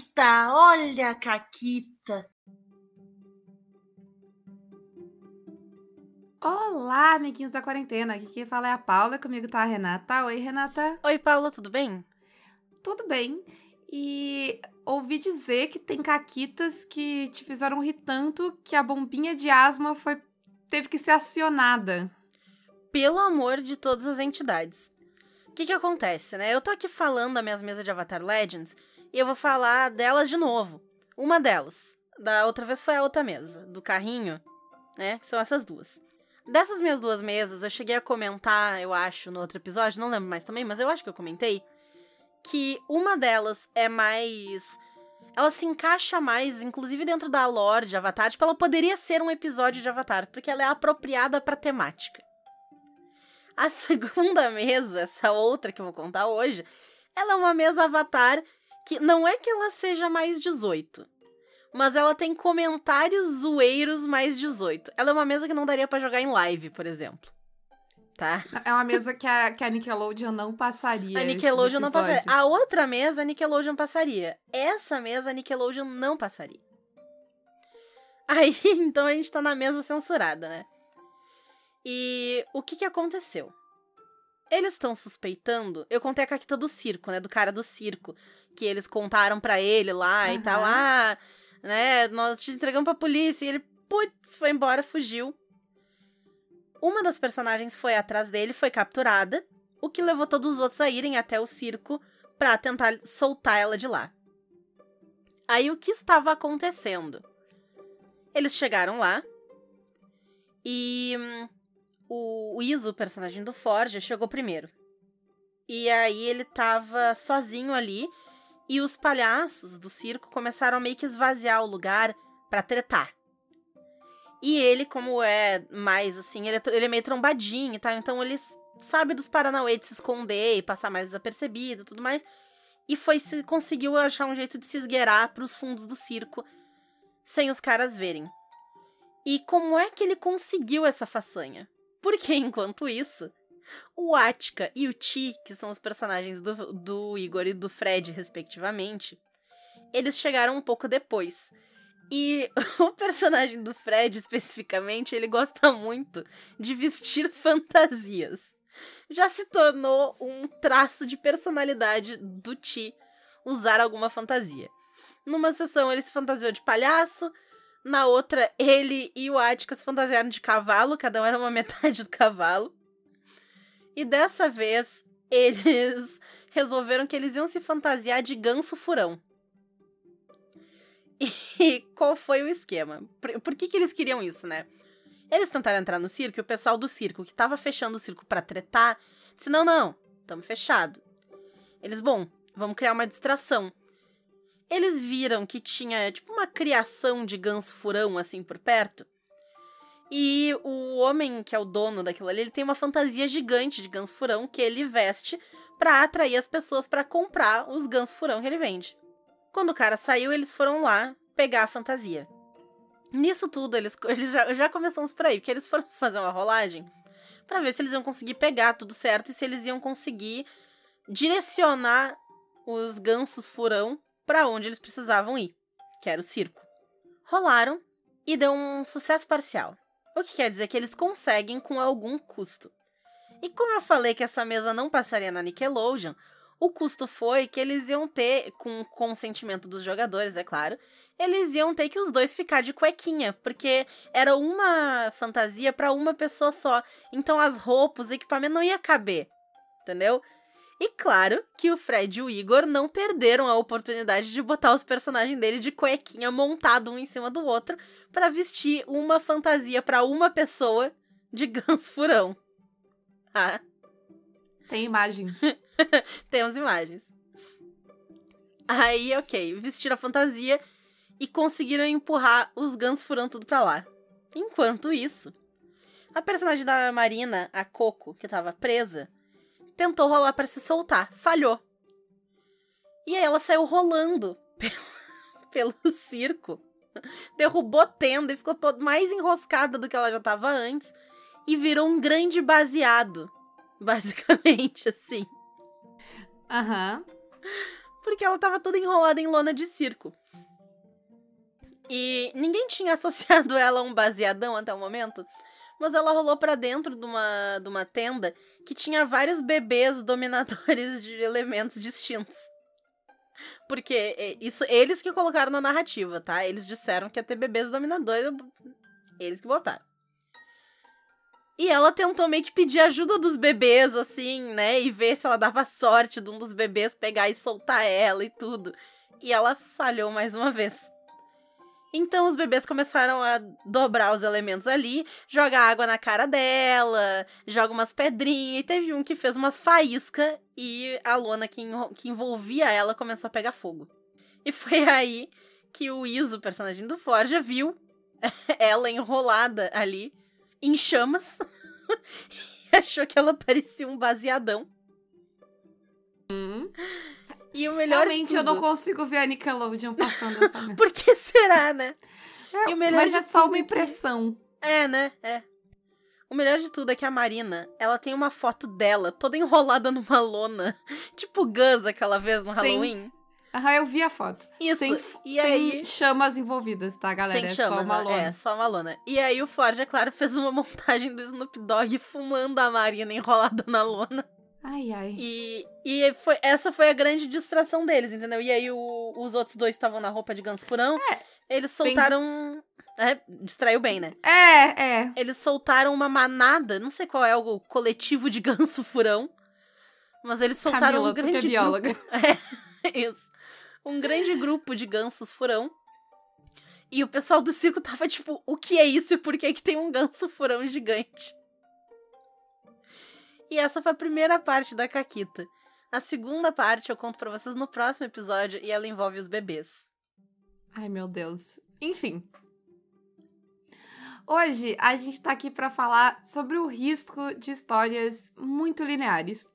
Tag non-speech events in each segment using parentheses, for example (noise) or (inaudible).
Caquita, olha a Caquita. Olá, amiguinhos da quarentena. Aqui quem fala é a Paula, comigo tá a Renata. Oi, Renata. Oi, Paula, tudo bem? Tudo bem. E ouvi dizer que tem caquitas que te fizeram rir tanto que a bombinha de asma foi teve que ser acionada. Pelo amor de todas as entidades. O que que acontece, né? Eu tô aqui falando das minhas mesas de Avatar Legends e eu vou falar delas de novo. Uma delas. Da outra vez foi a outra mesa, do carrinho, né? São essas duas. Dessas minhas duas mesas, eu cheguei a comentar, eu acho, no outro episódio, não lembro mais também, mas eu acho que eu comentei, que uma delas é mais. Ela se encaixa mais, inclusive dentro da lore de Avatar. Tipo, ela poderia ser um episódio de Avatar, porque ela é apropriada pra temática. A (laughs) segunda mesa, essa outra que eu vou contar hoje, ela é uma mesa Avatar que não é que ela seja mais 18, mas ela tem comentários zoeiros mais 18. Ela é uma mesa que não daria para jogar em live, por exemplo. Tá? É uma mesa que a, que a Nickelodeon não passaria. A Nickelodeon não passaria. A outra mesa, a Nickelodeon passaria. Essa mesa, a Nickelodeon não passaria. Aí, (laughs) então a gente tá na mesa censurada, né? E o que que aconteceu? Eles estão suspeitando. Eu contei a caquita do circo, né? Do cara do circo. Que eles contaram para ele lá uhum. e tal. Ah, né? Nós te entregamos pra polícia. E ele, putz, foi embora, fugiu. Uma das personagens foi atrás dele, foi capturada. O que levou todos os outros a irem até o circo para tentar soltar ela de lá. Aí o que estava acontecendo? Eles chegaram lá e hum, o, o Iso, o personagem do Forja, chegou primeiro. E aí ele tava sozinho ali e os palhaços do circo começaram a meio que esvaziar o lugar para tretar. E ele, como é mais assim, ele é, ele é meio trombadinho e tal, então ele sabe dos Paranauê de se esconder e passar mais desapercebido tudo mais. E foi se conseguiu achar um jeito de se esgueirar para os fundos do circo sem os caras verem. E como é que ele conseguiu essa façanha? Porque (laughs) enquanto isso, o Atka e o Ti, que são os personagens do, do Igor e do Fred, respectivamente, eles chegaram um pouco depois. E (laughs) o personagem do Fred, especificamente, ele gosta muito de vestir (laughs) fantasias. Já se tornou um traço de personalidade do Ti usar alguma fantasia. Numa sessão ele se fantasiou de palhaço, na outra, ele e o Atticus se fantasiaram de cavalo, cada um era uma (laughs) metade do cavalo. E dessa vez, (laughs) eles resolveram que eles iam se fantasiar de ganso furão. E (laughs) qual foi o esquema? Por, que, que eles queriam isso, né? Eles tentaram entrar no circo e o pessoal do circo, que tava fechando o circo para tretar, disse: não, não, estamos fechado. Eles, bom, vamos criar uma distração. Eles viram que tinha tipo uma criação de ganso furão assim por perto. E o homem que é o dono daquilo ali, ele tem uma fantasia gigante de ganso furão que ele veste para atrair as pessoas para comprar os ganso furão que ele vende. Quando o cara saiu, eles foram lá pegar a fantasia. Nisso tudo, eles, eles já, já começamos por aí, porque eles foram (laughs) fazer uma rolagem para ver se eles iam conseguir pegar tudo certo e se eles iam conseguir direcionar os gansos furão para onde eles precisavam ir, que era o circo. Rolaram e deu um sucesso parcial. O que quer dizer que eles conseguem com algum custo. E como eu falei que essa mesa não passaria na Nickelodeon, o custo foi que eles iam ter, com o consentimento dos jogadores, é claro, eles iam ter que os dois ficar de cuequinha, porque era uma fantasia para uma pessoa só. Então as roupas, o equipamento não ia caber, entendeu? E claro que o Fred e o Igor não perderam a oportunidade de botar os personagens dele de cuequinha montado um em cima do outro para vestir uma fantasia para uma pessoa de ganso (laughs) furão. Ah. Tem imagens. (laughs) Temos imagens. Aí, ok, vestiram a fantasia e conseguiram empurrar os gansos furão tudo pra lá. Enquanto isso, a personagem da Marina, a Coco, que tava presa, tentou rolar para se soltar, falhou. E aí ela saiu rolando (laughs) pelo, pelo circo, derrubou tenda e ficou todo mais enroscada do que ela já estava antes e virou um grande baseado, (laughs) basicamente assim. Aham. Uhum. Porque que ela tava toda enrolada em lona de circo. E ninguém tinha (laughs) associado ela a um baseadão até o momento, mas ela rolou para dentro de uma, de uma tenda que tinha vários bebês dominadores de elementos distintos. Porque isso eles que colocaram na narrativa, tá? Eles disseram que ia ter bebês dominadores, eles que botaram. E ela tentou meio que pedir ajuda dos bebês, assim, né? E ver se ela dava sorte de um dos bebês pegar e soltar ela e tudo. E ela falhou mais uma vez. Então os bebês começaram a dobrar os elementos ali, jogar água na cara dela, joga umas pedrinhas, e teve um que fez umas faíscas e a lona que, que envolvia ela começou a pegar fogo. E foi (laughs) aí que o Iso, personagem do Forja, viu (laughs) ela enrolada ali em chamas (laughs) e achou que ela parecia um baseadão. Hum. E o melhor Realmente de tudo... eu não consigo ver a Nickelodeon passando essa. (laughs) Por que será, né? É, e o melhor mas é só uma é que- impressão. É, né? É. O melhor de tudo é que a Marina, ela tem uma foto dela toda enrolada numa lona. (laughs) Tipo Gus aquela vez no Sim. Halloween. Aham, eu vi a foto. Isso. Sem, e sem aí... chamas envolvidas, tá, galera? Sem é chamas, só uma né? lona. É, só uma lona. E aí o Forge, é claro, fez uma (laughs) montagem do Snoop Dogg fumando a Marina enrolada na lona. Ai, ai. E, e foi, essa foi a grande distração deles, entendeu? E aí o- os outros dois estavam na roupa de ganso furão. eles bem soltaram... É, distraiu bem, né? É, é. Eles soltaram uma manada, não sei qual é o coletivo de (laughs) ganso furão, mas eles soltaram Camila, um é grande bióloga. grupo. (laughs) É, isso. Um grande grupo de gansos furão. E o pessoal do circo tava tipo, o que é isso e por que que tem um ganso furão gigante? E essa foi a primeira parte da Caquita. A segunda parte eu conto pra vocês no próximo episódio e ela envolve os bebês. Ai, meu Deus. Enfim. Hoje a gente tá aqui pra falar sobre o risco de histórias muito lineares.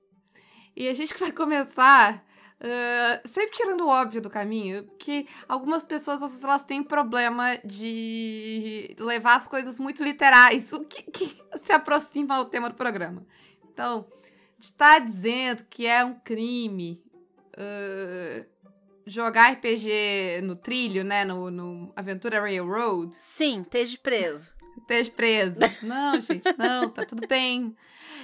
E a gente (laughs) vai começar ah, sempre tirando o óbvio do caminho, que algumas pessoas vezes elas têm problema de levar as coisas muito literais, o que, que (laughs) se aproxima ao tema do programa. Então, a gente tá dizendo que é um crime ah, jogar RPG no trilho, né? No, no Aventura Railroad, Sim, esteja preso. esteja preso. (laughs) Não, gente, não, tá tudo bem.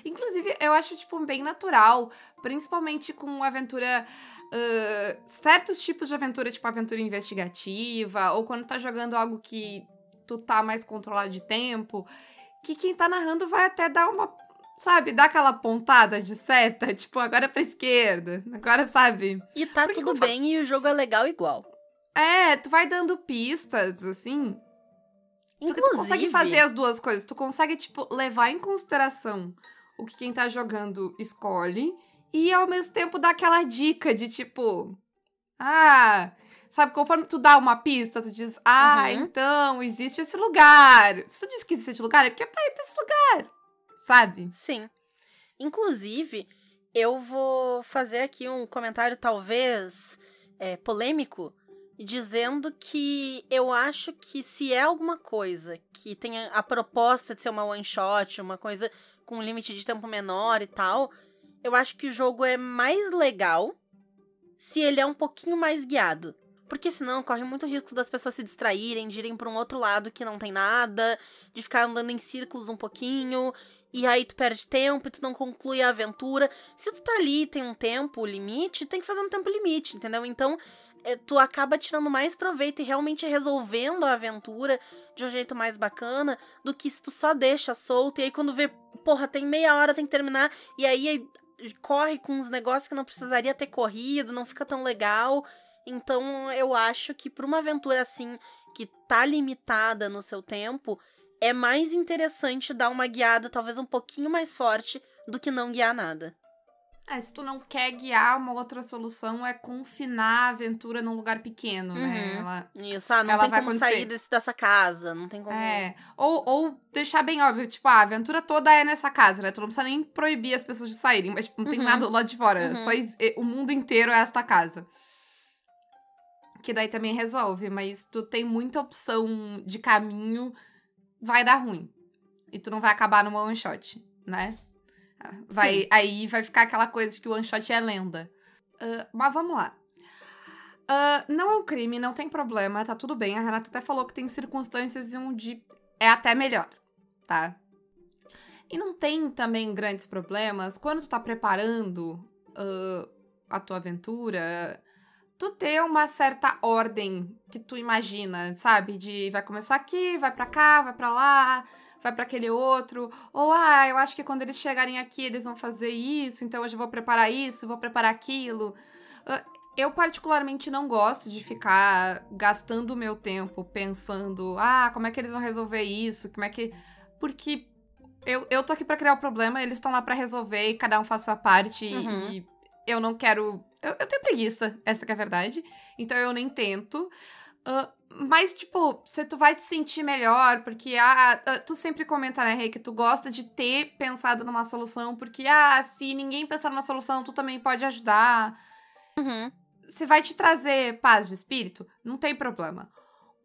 Inclusive, eu acho, tipo, bem natural, principalmente com aventura. ah, certos tipos de aventura, tipo aventura investigativa, ou quando tá jogando algo que tu tá mais controlado de tempo, que quem tá narrando vai até dar uma. Sabe, dar aquela pontada de seta, tipo, agora é pra esquerda, agora sabe. E tá Porque tudo quando fa- bem e o jogo é legal igual. É, tu vai dando pistas, assim, Porque tu consegue Inclusive- fazer as duas coisas. Tu consegue, tipo, levar em consideração o que quem tá jogando escolhe e ao mesmo tempo dar aquela dica de tipo. Ah. Sabe, conforme tu dá uma pista, tu diz, ah, Uhum. então existe esse lugar. Se tu diz que existe esse lugar, é porque é pra ir pra esse lugar. Sabe? Sim. Inclusive, eu vou fazer aqui um comentário talvez é, polêmico, dizendo que eu acho que se é alguma coisa que tenha a proposta de ser uma one shot, uma coisa com um limite de tempo menor e tal, eu acho que o jogo é mais legal se ele é um pouquinho mais guiado. Porque senão corre muito risco das pessoas se distraírem, de irem pra um outro lado que não tem nada, de ficar andando em círculos um pouquinho, e aí tu perde tempo e tu não conclui a aventura. Se tu tá ali tem um tempo limite, tem que fazer um tempo limite, entendeu? Então, é, tu acaba tirando mais proveito e realmente resolvendo a aventura de um jeito mais bacana do que se tu só deixa solto e aí quando vê, porra, tem meia hora, tem que terminar, e aí corre com uns negócios que não precisaria ter corrido, não fica tão legal. Então, eu acho que pra uma aventura assim, que tá limitada no seu tempo, é mais interessante dar uma guiada talvez um pouquinho mais forte do que não guiar nada. É, se tu não quer guiar, uma outra solução é confinar a aventura num lugar pequeno, né? Uhum. Ela Isso, ah, não Ela tem vai como acontecer. sair desse- dessa casa, não tem como. É, ou, ou deixar bem óbvio, tipo, ah, a aventura toda é nessa casa, né? Tu não precisa nem proibir as pessoas de saírem, mas tipo, não tem Uhum. nada lado de fora. Uhum. Só e- o mundo inteiro é esta casa. Que daí também resolve, mas tu tem muita opção de caminho, vai dar ruim. E tu não vai acabar numa one shot, né? Vai, Sim. aí vai ficar aquela coisa de que o one shot é lenda. Ah, mas vamos lá. Uh, não é um crime, não tem problema, tá tudo bem. A Renata até falou que tem circunstâncias onde é até melhor, tá? E não tem também grandes problemas quando tu tá preparando uh, a tua aventura, tu ter uma certa ordem que tu imagina, sabe? De vai começar aqui, vai para cá, vai para lá, vai para aquele outro, ou ah, eu acho que quando eles chegarem aqui eles vão fazer isso, então hoje eu vou preparar isso, vou preparar aquilo. Uh, eu particularmente não gosto de ficar gastando o meu tempo pensando, ah, como é que eles vão resolver isso, como é que porque eu, eu tô aqui para criar o problema, eles estão lá para resolver e cada um faz sua parte uhum. e eu não quero. Eu, eu, tenho preguiça, essa é a verdade. Então eu nem tento. Uh, mas, tipo, se tu vai te sentir melhor, porque ah, tu sempre comenta, né, Rei, que tu gosta de ter pensado numa solução, porque, ah, se ninguém pensar numa solução, tu também pode ajudar. Uhum. Se vai te trazer paz de espírito, não tem problema.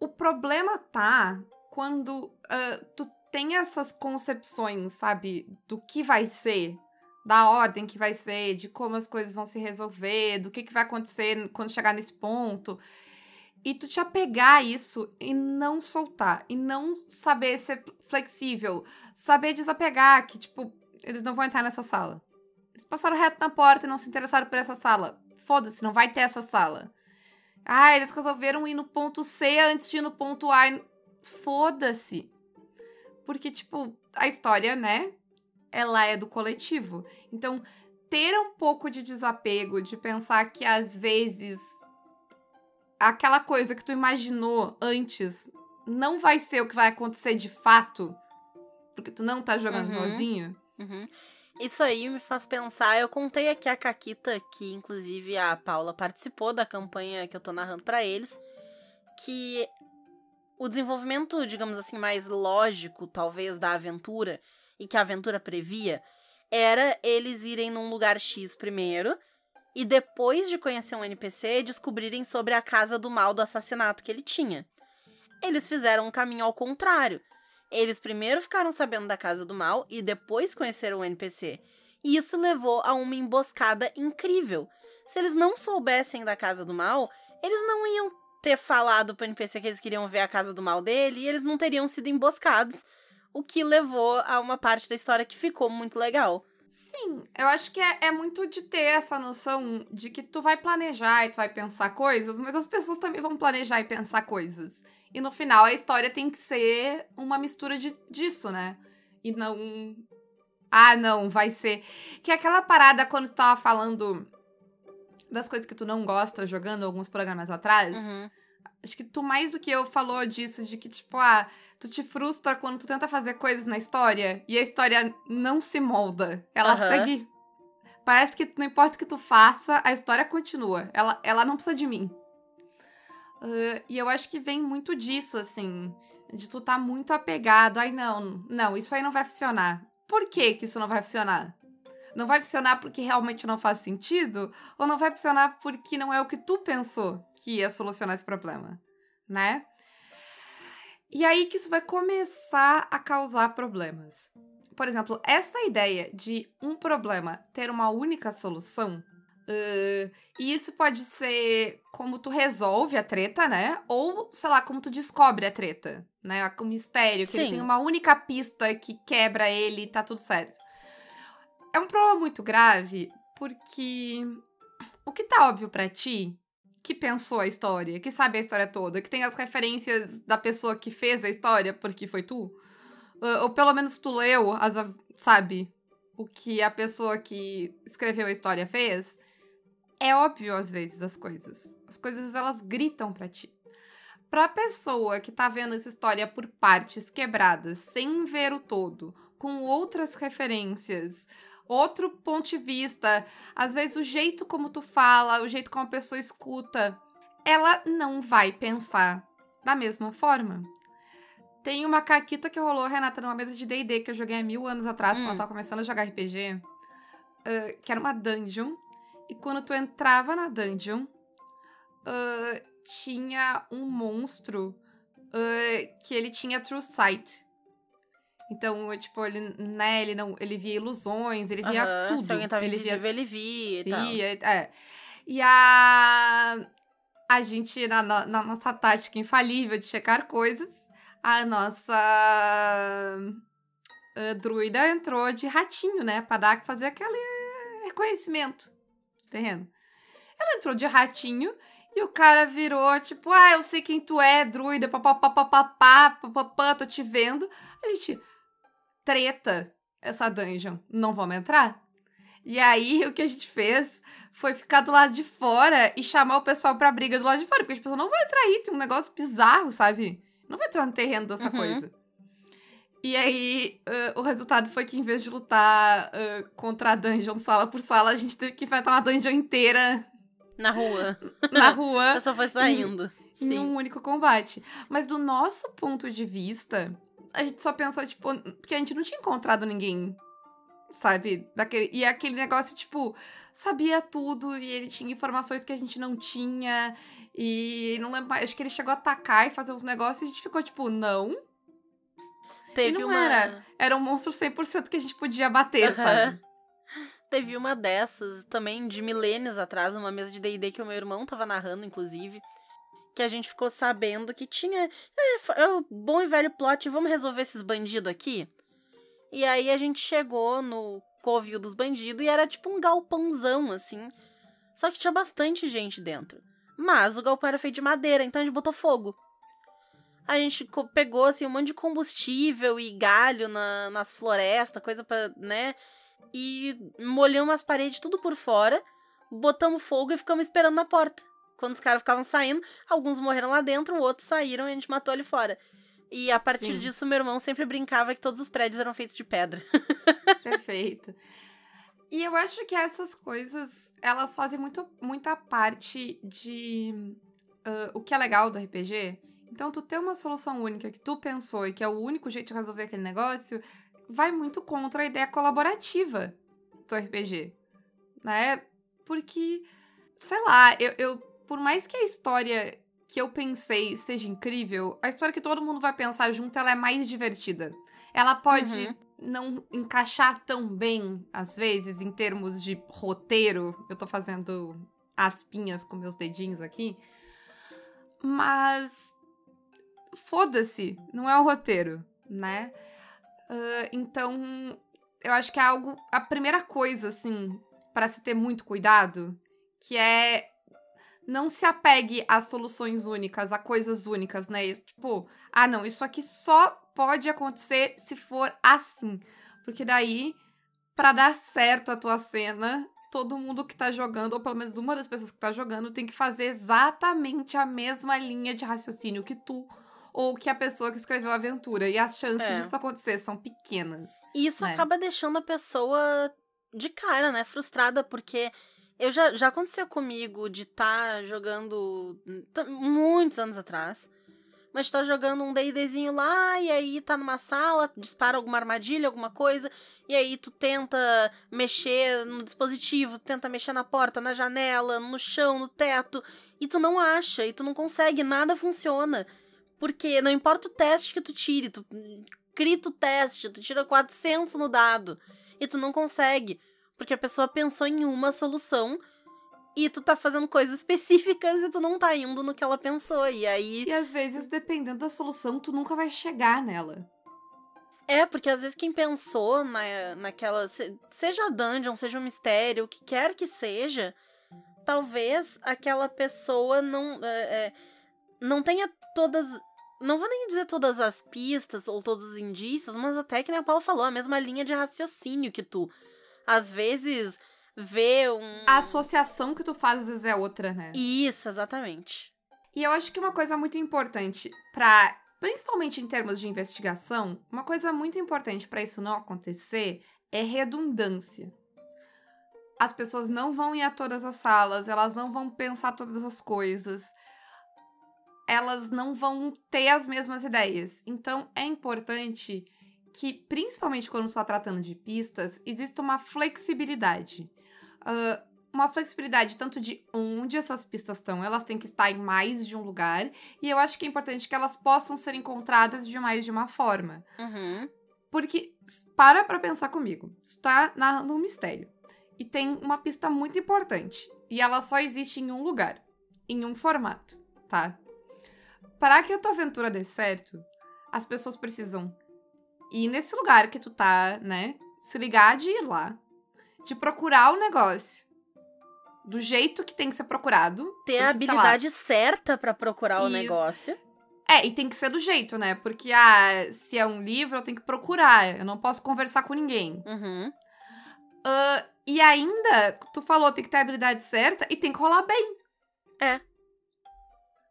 O problema tá quando uh, tu tem essas concepções, sabe, do que vai ser, da ordem que vai ser, de como as coisas vão se resolver, do que, que vai acontecer quando chegar nesse ponto. E tu te apegar a isso e não soltar, e não saber ser flexível, saber desapegar, que, tipo, eles não vão entrar nessa sala. Eles passaram reto na porta e não se interessaram por essa sala. Foda-se, não vai ter essa sala. Ah, eles resolveram ir no ponto C antes de ir no ponto A. Foda-se. Porque, tipo, a história, né? Ela é do coletivo. Então, ter um pouco de desapego, de pensar que às vezes aquela coisa que tu imaginou antes não vai ser o que vai acontecer de fato, porque tu não tá jogando uhum. sozinho. Uhum. Isso aí me faz pensar. Eu contei aqui a Caquita, que inclusive a Paula participou da campanha que eu tô narrando para eles, que o desenvolvimento, digamos assim, mais lógico, talvez, da aventura, e que a aventura previa, era eles irem num lugar X primeiro, e depois de conhecer um NPC, descobrirem sobre a casa do mal do assassinato que ele tinha. Eles fizeram um caminho ao contrário. Eles primeiro ficaram sabendo da casa do mal e depois conheceram o NPC. E isso levou a uma emboscada incrível. Se eles não soubessem da casa do mal, eles não iam ter falado pro NPC que eles queriam ver a casa do mal dele e eles não teriam sido emboscados, o que levou a uma parte da história que ficou muito legal. Sim, eu acho que é, é muito de ter essa noção de que tu vai planejar e tu vai pensar coisas, mas as pessoas também vão planejar e pensar coisas. E no final a história tem que ser uma mistura de, disso, né? E não. Ah, não, vai ser. Que é aquela parada quando tu tava falando das coisas que tu não gosta jogando alguns programas atrás. Uhum. Acho que tu mais do que eu falou disso, de que, tipo, ah, tu te frustra quando tu tenta fazer coisas na história e a história não se molda. Ela uhum. segue. Parece que não importa o que tu faça, a história continua. Ela, ela não precisa de mim. Uh, e eu acho que vem muito disso, assim. De tu tá muito apegado. Ai, não, não, isso aí não vai funcionar. Por que que isso não vai funcionar? Não vai funcionar porque realmente não faz sentido, ou não vai funcionar porque não é o que tu pensou que ia solucionar esse problema, né? E aí que isso vai começar a causar problemas. Por exemplo, essa ideia de um problema ter uma única solução Uh, e isso pode ser como tu resolve a treta, né? Ou, sei lá, como tu descobre a treta, né? O mistério, que Sim. ele tem uma única pista que quebra ele e tá tudo certo. É um problema muito grave porque o que tá óbvio para ti, que pensou a história, que sabe a história toda, que tem as referências da pessoa que fez a história porque foi tu, ou pelo menos tu leu, as, sabe, o que a pessoa que escreveu a história fez, é óbvio às vezes as coisas. As coisas elas gritam para ti. Pra pessoa que tá vendo essa história por partes quebradas, sem ver o todo, com outras referências, outro ponto de vista, às vezes o jeito como tu fala, o jeito como a pessoa escuta, ela não vai pensar da mesma forma. Tem uma caquita que rolou, Renata, numa mesa de D&D que eu joguei há mil anos atrás, hum. quando eu tava começando a jogar RPG, uh, que era uma dungeon, e quando tu entrava na dungeon, uh, tinha um monstro uh, que ele tinha True Sight. Então, tipo, ele, né, ele não, ele via ilusões, ele via tudo. Se alguém tava ele invisível, via, ele via e via, tal. É. E a a gente, na, na, nossa tática infalível de checar coisas, a nossa uh, druida entrou de ratinho, né? Pra dar, fazer aquele reconhecimento de terreno. Ela entrou de ratinho e o cara virou, tipo, ah, eu sei quem tu é, druida, papapá, papapá, tô te vendo. A gente, treta essa dungeon, não vamos entrar? E aí, o que a gente fez foi ficar do lado de fora e chamar o pessoal pra briga do lado de fora, porque as pessoas não vão entrar aí, tem um negócio bizarro, sabe? Não vai entrar no terreno dessa uhum. coisa. E aí, uh, o resultado foi que em vez de lutar uh, contra a dungeon sala por sala, a gente teve que enfrentar uma dungeon inteira. Na rua. (laughs) Na rua. (laughs) pessoa foi saindo. Em, em um único combate. Mas do nosso ponto de vista, a gente só pensou, tipo, porque a gente não tinha encontrado ninguém sabe? Daquele, e aquele negócio, tipo, sabia tudo e ele tinha informações que a gente não tinha. E não lembro, acho que ele chegou a atacar e fazer uns negócios e a gente ficou tipo, não. Teve e não uma... era. Era um monstro 100% que a gente podia bater, sabe? Teve uma dessas também de milênios atrás, uma mesa de D&D que o meu irmão tava narrando, inclusive, que a gente ficou sabendo que tinha é, é o bom e velho plot, vamos resolver esses bandidos aqui? E aí a gente chegou no covil dos bandidos e era tipo um galpãozão, assim. Só que tinha bastante gente dentro. Mas o galpão era feito de madeira, então a gente botou fogo. A gente pegou, assim, um monte de combustível e galho na, nas florestas, coisa pra, né? E molhamos as paredes tudo por fora, botamos fogo e ficamos esperando na porta. Quando os caras ficavam saindo, alguns morreram lá dentro, outros saíram e a gente matou ali fora. E a partir Sim. disso, meu irmão sempre brincava que todos os prédios eram feitos de pedra. (laughs) Perfeito. E eu acho que essas coisas, elas fazem muito, muita parte de uh, o que é legal do RPG. Então, tu ter uma solução única que tu pensou e que é o único jeito de resolver aquele negócio, vai muito contra a ideia colaborativa do RPG, né? Porque, sei lá, eu, eu por mais que a história que eu pensei seja incrível, a história que todo mundo vai pensar junto, ela é mais divertida. Ela pode uhum. não encaixar tão bem, às vezes, em termos de roteiro. Eu tô fazendo aspinhas com meus dedinhos aqui. Mas. Foda-se, não é o roteiro, né? Uh, então, eu acho que é algo. A primeira coisa, assim, para se ter muito cuidado, que é não se apegue a soluções únicas, a coisas únicas, né? Tipo, ah, não, isso aqui só pode acontecer se for assim. Porque daí, para dar certo a tua cena, todo mundo que tá jogando, ou pelo menos uma das pessoas que tá jogando, tem que fazer exatamente a mesma linha de raciocínio que tu ou que a pessoa que escreveu a aventura. E as chances é. disso acontecer são pequenas. E isso né? acaba deixando a pessoa de cara, né? Frustrada, porque eu já, já aconteceu comigo de estar tá jogando muitos anos atrás. Mas tá jogando um D&Dzinho lá e aí tá numa sala, dispara alguma armadilha, alguma coisa, e aí tu tenta mexer no dispositivo, tenta mexer na porta, na janela, no chão, no teto, e tu não acha, e tu não consegue, nada funciona. Porque não importa o teste que tu tire, tu crita o teste, tu tira 400 no dado, e tu não consegue. Porque a pessoa pensou em uma solução e tu tá fazendo coisas (laughs) específicas e tu não tá indo no que ela pensou. E aí. E às vezes, dependendo da solução, tu nunca vai chegar nela. É, porque às vezes quem pensou na, naquela. Seja dungeon, seja um mistério, o que quer que seja, talvez aquela pessoa não. É, é, não tenha todas. Não vou nem dizer todas as pistas ou todos os indícios, mas até que nem a Paula falou, a mesma linha de raciocínio que tu às vezes vê um. A associação que tu faz às vezes é outra, né? Isso, exatamente. E eu acho que uma coisa muito importante para principalmente em termos de investigação, uma coisa muito importante para isso não acontecer é redundância. As pessoas não vão ir a todas as salas, elas não vão pensar todas as coisas, elas não vão ter as mesmas ideias. Então é importante que, principalmente quando está tratando de pistas, existe uma flexibilidade. Uh, uma flexibilidade tanto de onde essas pistas estão, elas têm que estar em mais de um lugar, e eu acho que é importante que elas possam ser encontradas de mais de uma forma. Uhum. Porque, para pra pensar comigo, está narrando um mistério, e tem uma pista muito importante, e ela só existe em um lugar. em um formato, tá? Para que a tua aventura dê certo, as pessoas precisam ir nesse lugar que tu tá, né? Se ligar de ir lá, de procurar o negócio do jeito que tem que ser procurado. Ter porque, a habilidade certa para procurar o Isso. negócio. É, e tem que ser do jeito, né? Porque, ah, se é um livro, eu tenho que procurar. Eu não posso conversar com ninguém. Uhum. Ah, e ainda, tu falou, tem que ter a habilidade certa e tem que rolar bem. É.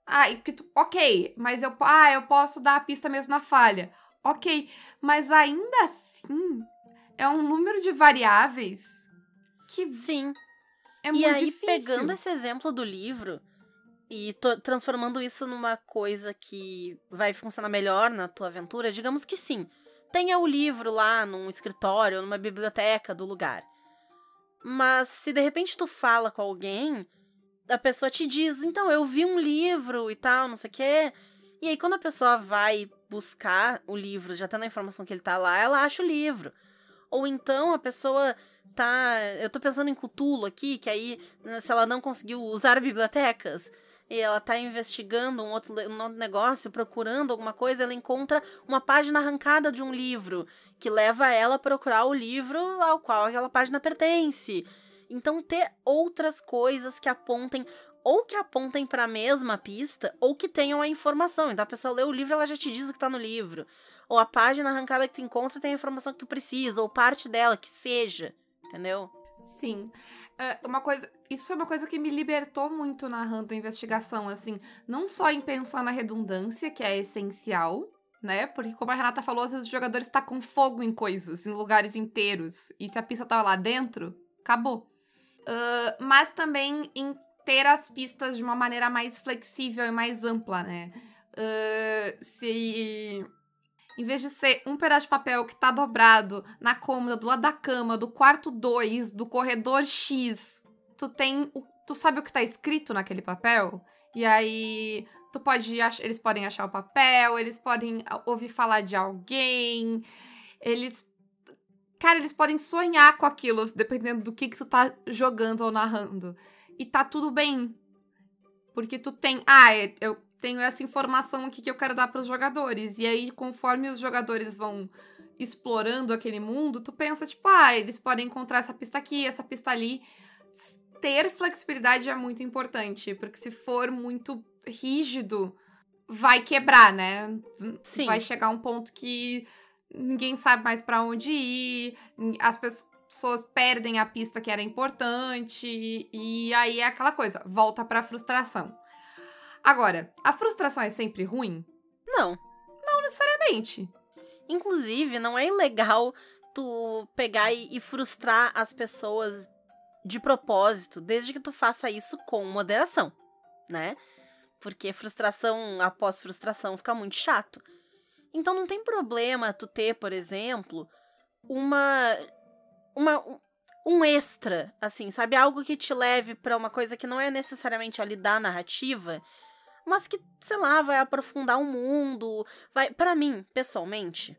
Ah, e que tu, ok, mas eu, ah, eu posso dar a pista mesmo na falha. Ok, mas ainda assim, é um número de variáveis que Sim. é e muito aí, difícil. pegando esse exemplo do livro e transformando isso numa coisa que vai funcionar melhor na tua aventura, digamos que sim. Tenha o livro lá num escritório, numa biblioteca do lugar. Mas se de repente tu fala com alguém, a pessoa te diz, então, eu vi um livro e tal, não sei o quê. E aí, quando a pessoa vai buscar o livro, já tendo a informação que ele tá lá, ela acha o livro. Ou então a pessoa tá. Eu tô pensando em Cthulhu aqui, que aí, né, se ela não conseguiu usar bibliotecas e ela tá investigando um outro, um outro negócio, procurando alguma coisa, ela encontra uma página arrancada de um livro que leva ela a procurar o livro ao qual aquela página pertence. Então, ter outras coisas que apontem ou que apontem para a mesma pista ou que tenham a informação. Então, a pessoa lê o livro, ela já te diz o que tá no livro. Ou a página arrancada que tu encontra tem a informação que tu precisa, ou parte dela, que seja. Entendeu? Sim. É, uma coisa. Isso foi uma coisa que me libertou muito narrando a investigação, assim. Não só em pensar na redundância, que é essencial, né? Porque, como a Renata falou, às vezes os jogadores tacam fogo em coisas, em lugares inteiros. E se a pista tava lá dentro, acabou. Ah, mas também em ter as pistas de uma maneira mais flexível e mais ampla, né? Ah, se em vez de ser um pedaço de papel que tá dobrado na cômoda, do lado da cama, do quarto 2, do corredor X, tu tem. O, tu sabe o que tá escrito naquele papel? E aí. Tu pode. Eles podem achar o papel, eles podem ouvir falar de alguém. Eles. Cara, eles podem sonhar com aquilo, dependendo do que, que tu tá jogando ou narrando. E tá tudo bem. Porque tu tem. Ah, é- eu tenho essa informação aqui que eu quero dar pros jogadores. E aí, conforme os jogadores vão explorando aquele mundo, tu pensa, tipo, ah, eles podem encontrar essa pista aqui, essa pista ali. Ter flexibilidade é muito importante, porque se for muito rígido, vai quebrar, né? Sim. Vai chegar um ponto que ninguém sabe mais pra onde ir, as pessoas perdem a pista que era importante, e aí é aquela coisa, volta pra frustração. Agora, a frustração é sempre ruim? Não. Necessariamente. Inclusive, não é ilegal tu pegar e, e frustrar as pessoas de propósito, desde que tu faça isso com moderação, né? Porque frustração após frustração fica muito chato. Então não tem problema tu ter, por exemplo, uma uma um extra, assim, sabe, algo que te leve pra uma coisa que não é necessariamente ali da narrativa, mas que, sei lá, vai aprofundar o mundo, vai, para mim, pessoalmente,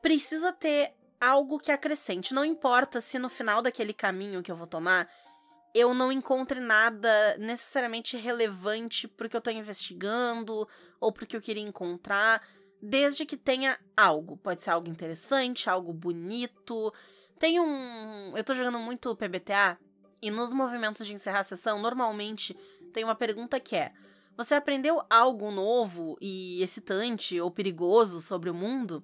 precisa ter algo que acrescente. Não importa se no final daquele caminho que eu vou tomar eu não encontre nada necessariamente relevante porque eu tô investigando ou porque eu queria encontrar, desde que tenha algo. Pode ser algo interessante, algo bonito. Tem um. Eu tô jogando muito PBTA e nos movimentos de encerrar a sessão, normalmente tem uma pergunta que é: Você aprendeu algo novo e excitante ou perigoso sobre o mundo?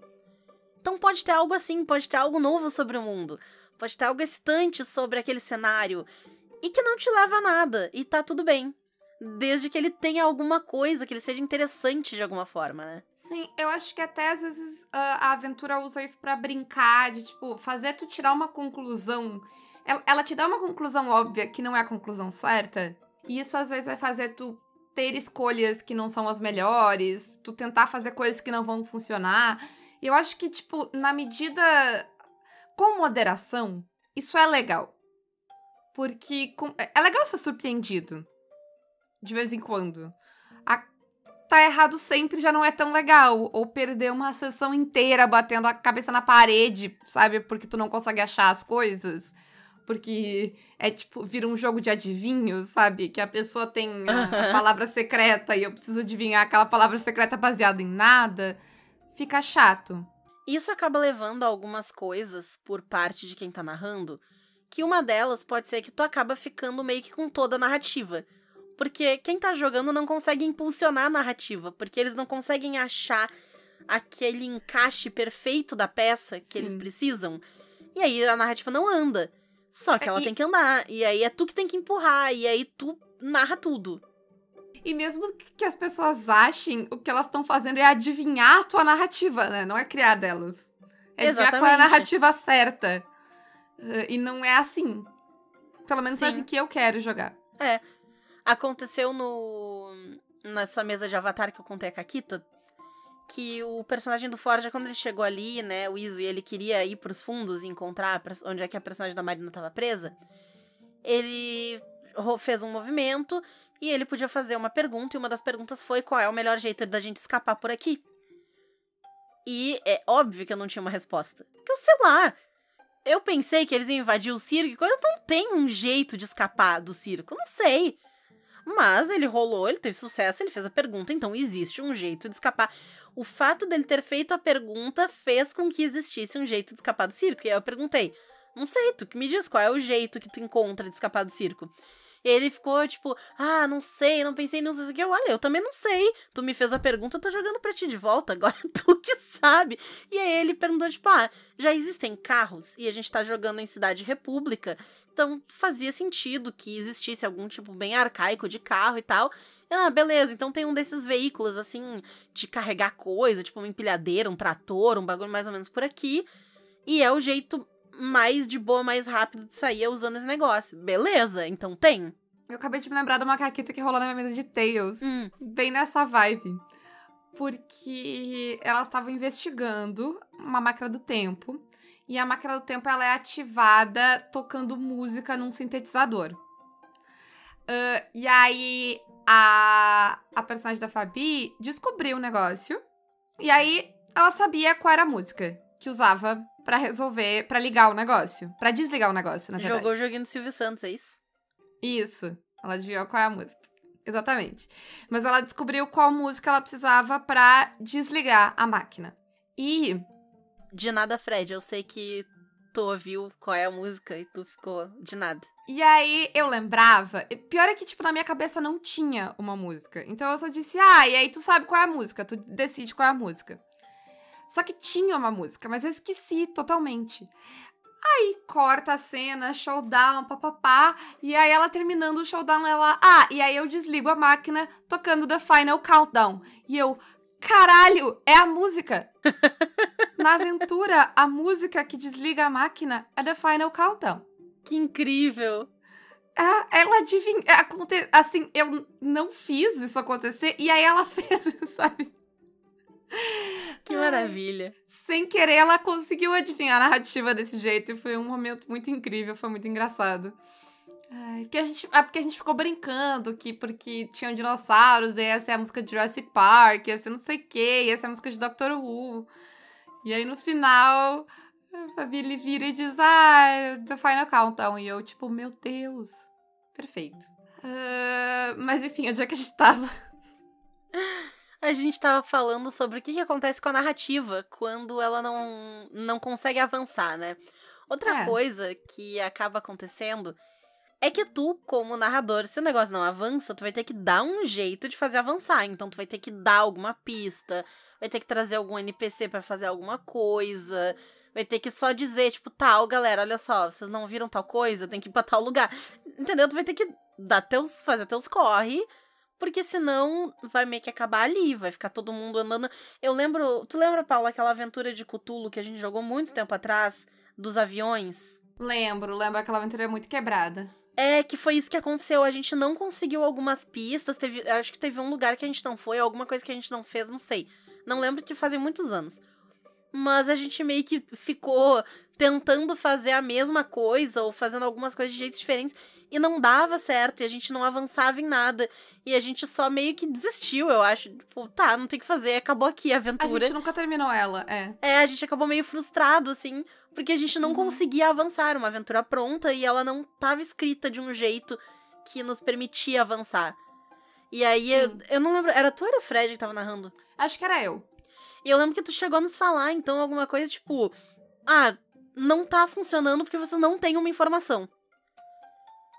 Então pode ter algo assim, pode ter algo novo sobre o mundo. Pode ter algo excitante sobre aquele cenário. E que não te leva a nada. E tá tudo bem. Desde que ele tenha alguma coisa, que ele seja interessante de alguma forma, né? Sim, eu acho que até às vezes a, aventura usa isso pra brincar, de tipo, fazer tu tirar uma conclusão. Ela, ela te dá uma conclusão óbvia que não é a conclusão certa. E isso às vezes vai fazer tu ter escolhas que não são as melhores, tu tentar fazer coisas que não vão funcionar. E eu acho que, tipo, na medida. Com moderação, isso é legal. Porque com- é legal ser surpreendido. De vez em quando. A tá errado sempre já não é tão legal. Ou perder uma sessão inteira batendo a cabeça na parede, sabe? Porque tu não consegue achar as coisas. porque é tipo, vira um jogo de adivinhos, sabe? Que a pessoa tem a, a palavra secreta e eu preciso adivinhar aquela palavra secreta baseada em nada, fica chato. Isso acaba levando a algumas coisas por parte de quem tá narrando, que uma delas pode ser que tu acaba ficando meio que com toda a narrativa. Porque quem tá jogando não consegue impulsionar a narrativa, porque eles não conseguem achar aquele encaixe perfeito da peça que Sim. eles precisam. E aí a narrativa não anda. Só que é, ela e... tem que andar. E aí é tu que tem que empurrar. E aí tu narra tudo. E mesmo que as pessoas achem, o que elas estão fazendo é adivinhar a tua narrativa, né? Não é criar delas. É adivinhar qual é a narrativa certa. Uh, e não é assim. Pelo menos Sim. é assim que eu quero jogar. É. Aconteceu no. Nessa mesa de avatar que eu contei a Kakita. Que o personagem do Forja, quando ele chegou ali, né, o Iso, e ele queria ir pros fundos e encontrar onde é que a personagem da Marina tava presa, ele fez um movimento e ele podia fazer uma pergunta, e uma das perguntas foi qual é o melhor jeito da gente escapar por aqui. E é óbvio que eu não tinha uma resposta. Porque eu sei lá. Eu pensei que eles iam invadir o circo, e eu não tem um jeito de escapar do circo. Não sei. Mas ele rolou, ele teve sucesso, ele fez a pergunta, então existe um jeito de escapar. O fato dele ter feito a pergunta fez com que existisse um jeito de escapar do circo. E aí eu perguntei: Não sei, tu que me diz qual é o jeito que tu encontra de escapar do circo. Ele ficou tipo, ah, não sei, não pensei nisso. Eu, olha, eu também não sei. Tu me fez a pergunta, eu tô jogando pra ti de volta, agora (laughs) tu que sabe. E aí ele perguntou, tipo, ah, já existem carros e a gente tá jogando em Cidade República. Então fazia sentido que existisse algum tipo bem arcaico de carro e tal. Ah, beleza, então tem um desses veículos, assim, de carregar coisa, tipo uma empilhadeira, um trator, um bagulho mais ou menos por aqui. E é o jeito mais de boa, mais rápido de sair é usando esse negócio. Beleza, então tem. Eu acabei de me lembrar de uma caqueta que rolou na minha mesa de Tails. Hum. Bem nessa vibe. Porque elas estavam investigando uma máquina do tempo. E a máquina do tempo ela é ativada tocando música num sintetizador. Uh, e aí a, a personagem da Fabi descobriu o negócio. E aí ela sabia qual era a música que usava para resolver, para ligar o negócio, para desligar o negócio, na verdade. Jogou o joguinho do Silvio Santos, é isso? Isso. Ela adivinhou qual é a música. Exatamente. Mas ela descobriu qual música ela precisava para desligar a máquina. E de nada, Fred, eu sei que tu ouviu qual é a música e tu ficou de nada. E aí eu lembrava. Pior é que, tipo, na minha cabeça não tinha uma música. Então eu só disse, ah, e aí tu sabe qual é a música, tu decide qual é a música. Só que tinha uma música, mas eu esqueci totalmente. Aí corta a cena, showdown, papapá. E aí ela terminando o showdown, ela. Ah, e aí eu desligo a máquina tocando The Final Countdown. E eu. Caralho, é a música! (laughs) Na aventura, a música que desliga a máquina é The Final Countdown. Que incrível! É, ela adivinha. Aconte, assim, eu não fiz isso acontecer e aí ela (laughs) fez, sabe? Que maravilha. sem querer, ela conseguiu adivinhar a narrativa desse jeito e foi um momento muito incrível, foi muito engraçado. Ai, porque a gente, é porque a gente ficou brincando que porque tinham dinossauros, e essa é a música de Jurassic Park, essa não sei o que, essa é a música de Doctor Who. E aí no final, a Fabi vira e diz, ah, The Final Countdown. E eu, tipo, meu Deus, perfeito. Uh, mas enfim, onde é que a gente tava? (laughs) a gente estava falando sobre o que, que acontece com a narrativa quando ela não, não consegue avançar, né? Outra é. coisa que acaba acontecendo é que tu, como narrador, se o negócio não avança, tu vai ter que dar um jeito de fazer avançar. Então tu vai ter que dar alguma pista, vai ter que trazer algum NPC para fazer alguma coisa, vai ter que só dizer, tipo, tal, galera, olha só, vocês não viram tal coisa, tem que ir pra tal lugar. Entendeu? Tu vai ter que dar teus, fazer teus corre porque senão vai meio que acabar ali, vai ficar todo mundo andando. Eu lembro. Tu lembra, Paula, aquela aventura de Cthulhu que a gente jogou muito tempo atrás? Dos aviões? Lembro, lembro aquela aventura muito quebrada. É, que foi isso que aconteceu. A gente não conseguiu algumas pistas. Teve, acho que teve um lugar que a gente não foi, alguma coisa que a gente não fez, não sei. Não lembro que fazem muitos anos. Mas a gente meio que ficou tentando fazer a mesma coisa ou fazendo algumas coisas de jeitos diferentes. e não dava certo, e a gente não avançava em nada. E a gente só meio que desistiu, eu acho. Tipo, tá, não tem o que fazer, acabou aqui a A aventura. gente nunca terminou ela, é. É, a gente acabou meio frustrado, assim, porque a gente não Uhum. conseguia avançar. Uma aventura pronta e ela não tava escrita de um jeito que nos permitia avançar. E aí, eu, Sim. eu não lembro, era tu ou era o Fred que tava narrando? Acho que era eu. E eu lembro que tu chegou a nos falar, então, alguma coisa tipo: Ah, não tá funcionando porque você não tem uma informação.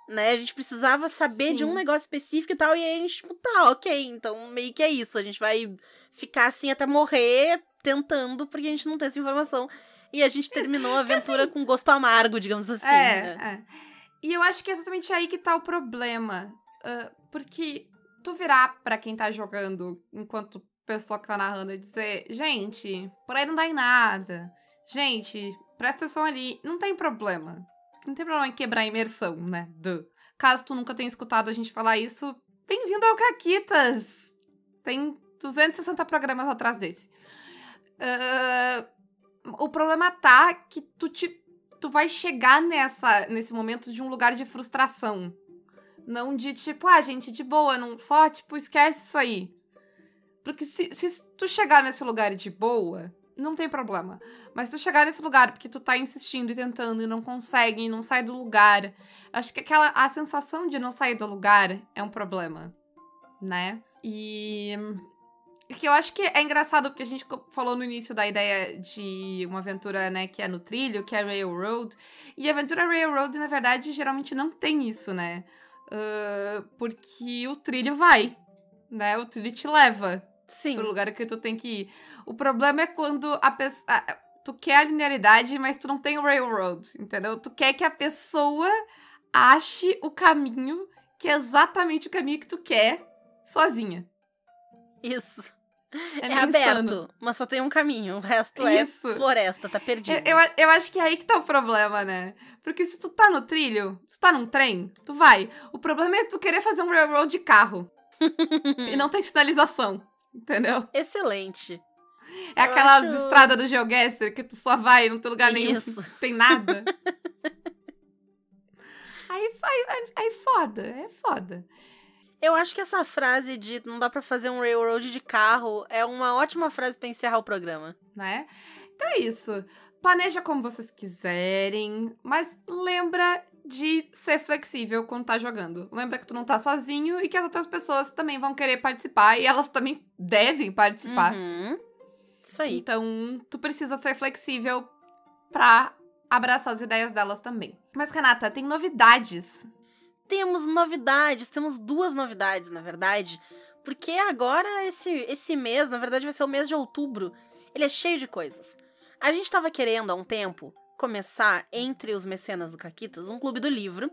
Né? A gente precisava saber de um Sim. negócio específico e tal, e aí a gente, tipo, tá, ok, então meio que é isso. A gente vai ficar assim até morrer tentando, porque a gente não tem essa informação. E a gente terminou a aventura com gosto amargo, digamos assim. é, né? é. E eu acho que é exatamente aí que tá o problema. Ah, porque tu virar pra quem tá jogando, enquanto pessoa que tá narrando, e dizer, gente, por aí não dá em nada. Gente, presta atenção ali. Não tem problema. Não tem problema em quebrar a imersão, né? Do. Caso tu nunca tenha escutado a gente falar isso, bem-vindo ao Caquitas! Tem 260 programas atrás desse. Ah, o problema tá que tu te tu vai chegar nessa nesse momento de um lugar de frustração. Não de tipo, ah, gente, de boa, não só, tipo, esquece isso aí. Porque se, se tu chegar nesse lugar de boa, não tem problema. Mas se tu chegar nesse lugar porque tu tá insistindo e tentando e não consegue, e não sai do lugar, acho que aquela a sensação de não sair do lugar é um problema, né? E que eu acho que é engraçado porque a gente falou no início da ideia de uma aventura, né, que é no trilho, que é Railroad. E a aventura Railroad, na verdade, geralmente não tem isso, né? Ah, porque o trilho vai, né? O trilho te leva Sim. pro lugar que tu tem que ir. O problema é quando a pessoa. Tu quer a linearidade, mas tu não tem o railroad, entendeu? Tu quer que a pessoa ache o caminho que é exatamente o caminho que tu quer sozinha. Isso. É, É, aberto, insano. mas só tem um caminho. O resto Isso. é floresta, tá perdido. Eu, eu, eu acho que é aí que tá o problema, né? Porque se tu tá no trilho, se tu tá num trem, tu vai. O problema é tu querer fazer um railroad de carro. e não tem sinalização. Entendeu? Excelente. É Eu aquelas acho- estradas do GeoGuessr que tu só vai, não tem lugar Isso. (laughs) tem nada. (laughs) aí, aí, aí, aí foda, é foda. Eu acho que essa frase de não dá pra fazer um railroad de carro é uma ótima frase pra encerrar o programa. né? Então é isso. Planeja como vocês quiserem, mas lembra de ser flexível quando tá jogando. Lembra que tu não tá sozinho e que as outras pessoas também vão querer participar e elas também devem participar. Uhum. Isso aí. Então, tu precisa ser flexível pra abraçar as ideias delas também. Mas Renata, tem novidades. Temos novidades, temos duas novidades, na verdade. Porque agora, esse, esse mês, na verdade, vai ser o mês de outubro. Ele é cheio de coisas. A gente tava querendo há um tempo começar entre os mecenas do Caquitas um clube do livro.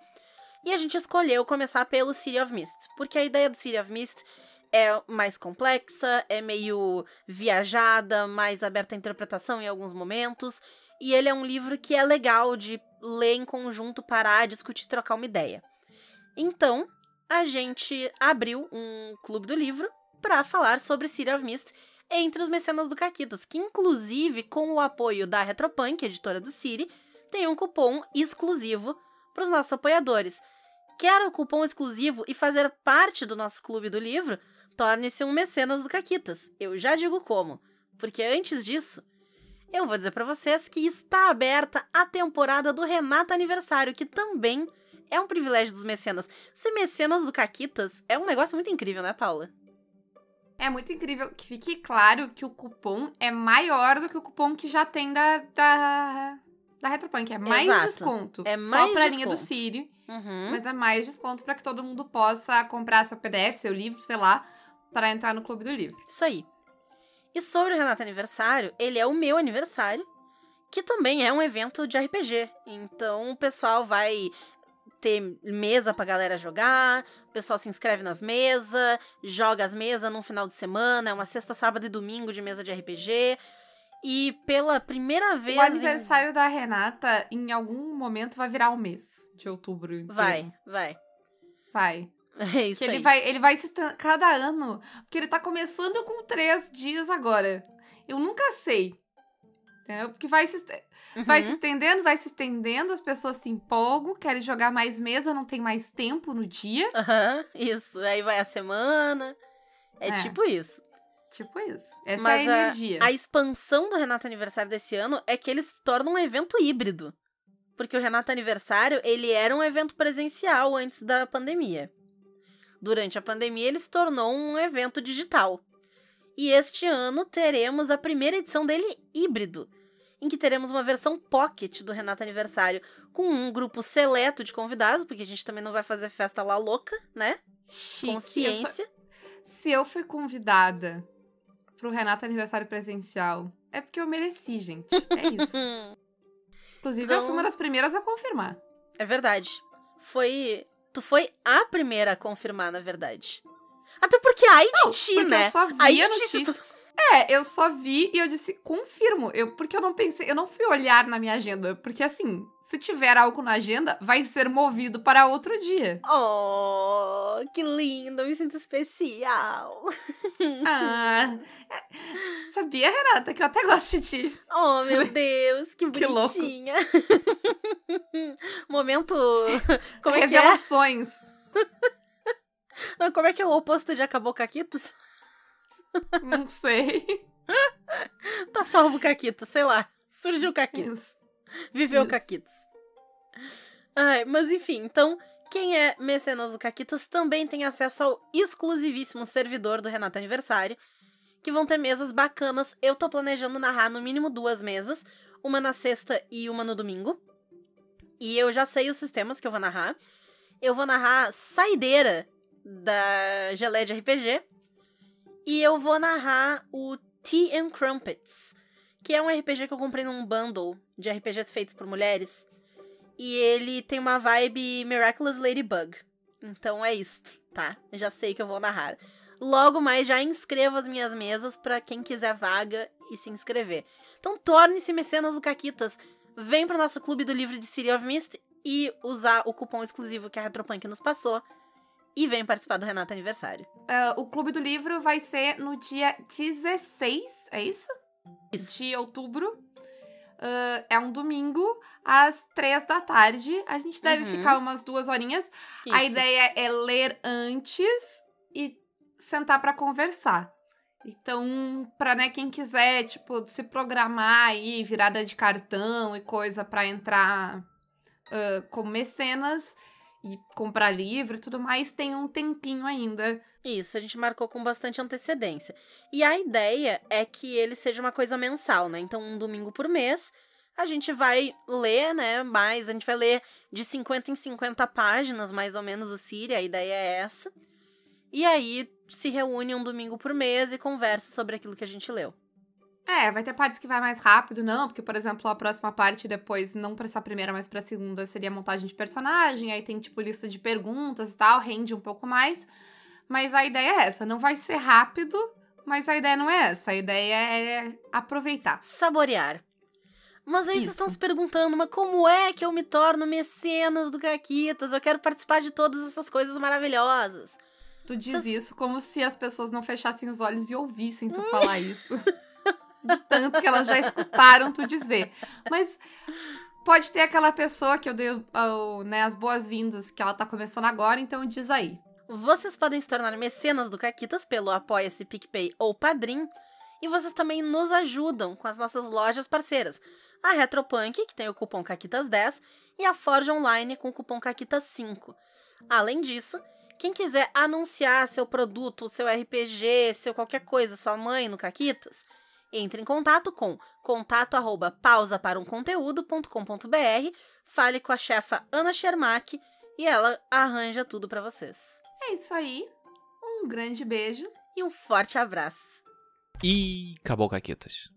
E a gente escolheu começar pelo City of Mist. Porque a ideia do City of Mist é mais complexa, é meio viajada, mais aberta à interpretação em alguns momentos. E ele é um livro que é legal de ler em conjunto, parar, discutir, trocar uma ideia. Então, a gente abriu um clube do livro para falar sobre City of Mist entre os mecenas do Caquitas, que inclusive, com o apoio da Retropunk, editora do City, tem um cupom exclusivo para os nossos apoiadores. Quer o cupom exclusivo e fazer parte do nosso clube do livro? Torne-se um mecenas do Caquitas. Eu já digo como, porque antes disso, eu vou dizer para vocês que está aberta a temporada do Renata Aniversário, que também é um privilégio dos mecenas. Ser mecenas do Caquitas é um negócio muito incrível, né, Paula? É muito incrível que fique claro que o cupom é maior do que o cupom que já tem da, da, da Retropunk. É mais Exato. desconto. É Só mais pra linha do desconto. Siri. Uhum. Mas é mais desconto pra que todo mundo possa comprar seu PDF, seu livro, sei lá, para entrar no Clube do Livro. Isso aí. E sobre o Renata Aniversário, ele é o meu aniversário, que também é um evento de RPG. Então o pessoal vai ter mesa pra galera jogar, o pessoal se inscreve nas mesas, joga as mesas num final de semana, é uma sexta, sábado e domingo de mesa de RPG. E pela primeira vez. O em- aniversário da Renata, em algum momento, vai virar o mês de outubro. inteiro. Vai, vai. Vai. (laughs) É isso Que ele aí. vai, ele vai se cada ano, porque ele tá começando com três dias agora. Eu nunca sei Entendeu? Porque vai se, uhum. vai se estendendo, vai se estendendo, as pessoas se empolgam, querem jogar mais mesa, não tem mais tempo no dia. Aham, uhum, isso. Aí vai a semana. É, é, tipo isso. Tipo isso. Essa Mas é a energia. A, a expansão do Renato Aniversário desse ano é que ele se torna um evento híbrido. Porque o Renato Aniversário, ele era um evento presencial antes da pandemia. Durante a pandemia, ele se tornou um evento digital. E este ano teremos a primeira edição dele híbrido, em que teremos uma versão pocket do Renato Aniversário, com um grupo seleto de convidados, porque a gente também não vai fazer festa lá louca, né? Chique. Consciência. Eu Se eu fui convidada pro Renato Aniversário presencial, é porque eu mereci, gente. É isso. (laughs) Inclusive, então, eu fui uma das primeiras a confirmar. É verdade. Foi. Tu foi a primeira a confirmar, na verdade. Até porque ai de ti, né? Eu só vi ai a notícia. Ti. É, eu só vi e eu disse, confirmo. Eu, porque eu não pensei, eu não fui olhar na minha agenda. Porque assim, se tiver algo na agenda, vai ser movido para outro dia. Oh, que lindo, eu me sinto especial. Ah, é, sabia, Renata, que eu até gosto de ti. Oh, (laughs) meu Deus, que bonitinha. Que (laughs) Momento. Como é Revelações. que é? (laughs) Não, como é que é o oposto de acabou caquitos? Não sei. (laughs) tá salvo Caquitas, sei lá. Surgiu Caquitas. Viveu Isso. Caquitas. Ai, mas enfim, então, quem é mecenas do Caquitas também tem acesso ao exclusivíssimo servidor do Renato Aniversário, que vão ter mesas bacanas. Eu tô planejando narrar no mínimo duas mesas, uma na sexta e uma no domingo. E eu já sei os sistemas que eu vou narrar. Eu vou narrar Saideira da Gelé de RPG, e eu vou narrar o Tea and Crumpets, que é um RPG que eu comprei num bundle de RPGs feitos por mulheres. E ele tem uma vibe Miraculous Ladybug. Então é isso, tá? Já sei que eu vou narrar. Logo mais já inscrevo as minhas mesas para quem quiser vaga e se inscrever. Então torne-se mecenas do Caquitas. Vem pro nosso clube do livro de City of Mist e usar o cupom exclusivo que a Retropunk nos passou e vem participar do Renato Aniversário. Uh, o Clube do Livro vai ser no dia 16, é isso? Isso. De outubro. Uh, é um domingo, às três da tarde. A gente deve uhum. ficar umas duas horinhas. Isso. A ideia é ler antes e sentar para conversar. Então, para né, quem quiser, tipo, se programar aí, virada de cartão e coisa para entrar uh, como mecenas, e comprar livro e tudo mais, tem um tempinho ainda. Isso, a gente marcou com bastante antecedência. E a ideia é que ele seja uma coisa mensal, né? Então, um domingo por mês, a gente vai ler, né? Mais, a gente vai ler de 50 em 50 páginas, mais ou menos, o Siri, a ideia é essa. E aí se reúne um domingo por mês e conversa sobre aquilo que a gente leu. É, vai ter partes que vai mais rápido, não, porque, por exemplo, a próxima parte depois, não pra essa primeira, mas pra segunda, seria montagem de personagem, aí tem, tipo, lista de perguntas e tal, rende um pouco mais. Mas a ideia é essa, não vai ser rápido, mas a ideia não é essa, a ideia é aproveitar. Saborear. Mas aí Isso. vocês estão se perguntando, mas como é que eu me torno mecenas do Caquitas? Eu quero participar de todas essas coisas maravilhosas. Tu diz Cês... isso como se as pessoas não fechassem os olhos e ouvissem tu (laughs) falar isso. De tanto que elas já escutaram tu dizer. Mas pode ter aquela pessoa que eu dei né, as boas-vindas, que ela tá começando agora, então diz aí. Vocês podem se tornar mecenas do Caquitas pelo Apoia-se PicPay ou Padrim. E vocês também nos ajudam com as nossas lojas parceiras. A Retropunk, que tem o cupom CAQUITAS10, e a Forge Online com o cupom CAQUITAS5. Além disso, quem quiser anunciar seu produto, seu RPG, seu qualquer coisa, sua mãe no Caquitas, entre em contato com contato arroba pausa para um conteúdo.com.br, fale com a chefa Ana Schermack e ela arranja tudo para vocês. É isso aí. Um grande beijo e um forte abraço. E acabou, Caquetas.